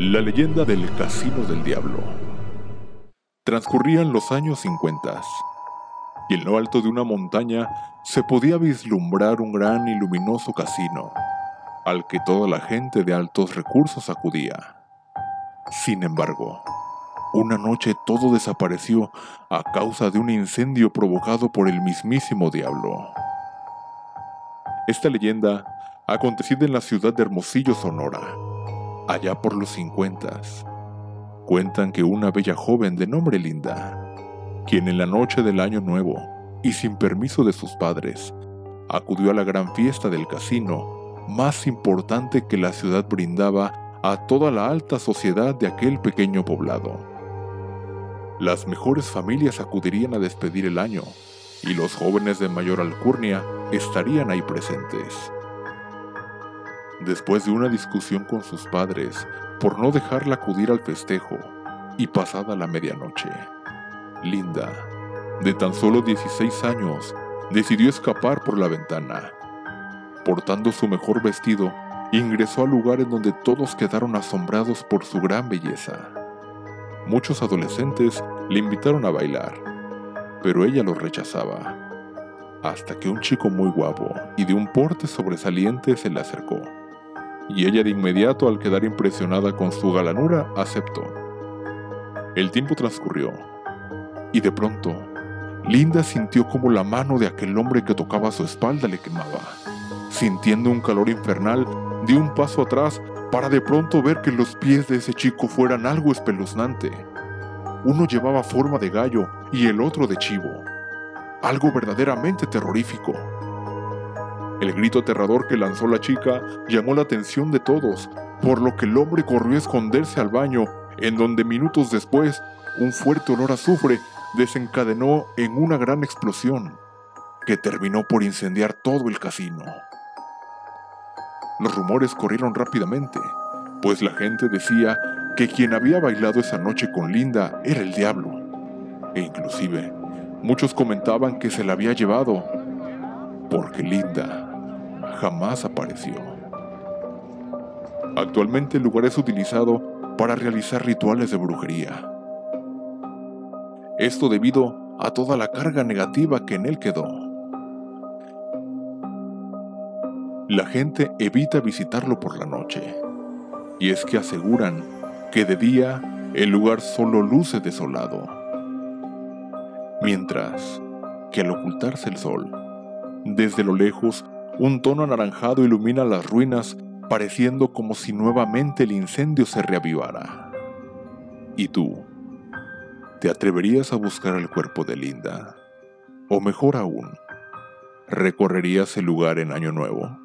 La leyenda del Casino del Diablo. Transcurrían los años 50 y en lo alto de una montaña se podía vislumbrar un gran y luminoso casino al que toda la gente de altos recursos acudía. Sin embargo, una noche todo desapareció a causa de un incendio provocado por el mismísimo diablo. Esta leyenda ha acontecido en la ciudad de Hermosillo, Sonora, allá por los 50. Cuentan que una bella joven de nombre Linda, quien en la noche del año nuevo y sin permiso de sus padres, acudió a la gran fiesta del casino más importante que la ciudad brindaba a toda la alta sociedad de aquel pequeño poblado. Las mejores familias acudirían a despedir el año y los jóvenes de mayor alcurnia estarían ahí presentes. Después de una discusión con sus padres por no dejarla acudir al festejo y pasada la medianoche, Linda, de tan solo 16 años, decidió escapar por la ventana. Portando su mejor vestido, ingresó al lugar en donde todos quedaron asombrados por su gran belleza. Muchos adolescentes le invitaron a bailar, pero ella los rechazaba, hasta que un chico muy guapo y de un porte sobresaliente se le acercó y ella de inmediato al quedar impresionada con su galanura aceptó. El tiempo transcurrió y de pronto Linda sintió como la mano de aquel hombre que tocaba su espalda le quemaba. Sintiendo un calor infernal, dio un paso atrás para de pronto ver que los pies de ese chico fueran algo espeluznante. Uno llevaba forma de gallo y el otro de chivo. Algo verdaderamente terrorífico. El grito aterrador que lanzó la chica llamó la atención de todos, por lo que el hombre corrió a esconderse al baño, en donde minutos después un fuerte olor a azufre desencadenó en una gran explosión que terminó por incendiar todo el casino. Los rumores corrieron rápidamente, pues la gente decía que quien había bailado esa noche con Linda era el diablo, e inclusive muchos comentaban que se la había llevado, porque Linda jamás apareció. Actualmente el lugar es utilizado para realizar rituales de brujería. Esto debido a toda la carga negativa que en él quedó. La gente evita visitarlo por la noche, y es que aseguran que de día el lugar solo luce desolado, mientras que al ocultarse el sol, desde lo lejos un tono anaranjado ilumina las ruinas, pareciendo como si nuevamente el incendio se reavivara. ¿Y tú? ¿Te atreverías a buscar el cuerpo de Linda? O mejor aún, ¿recorrerías el lugar en Año Nuevo?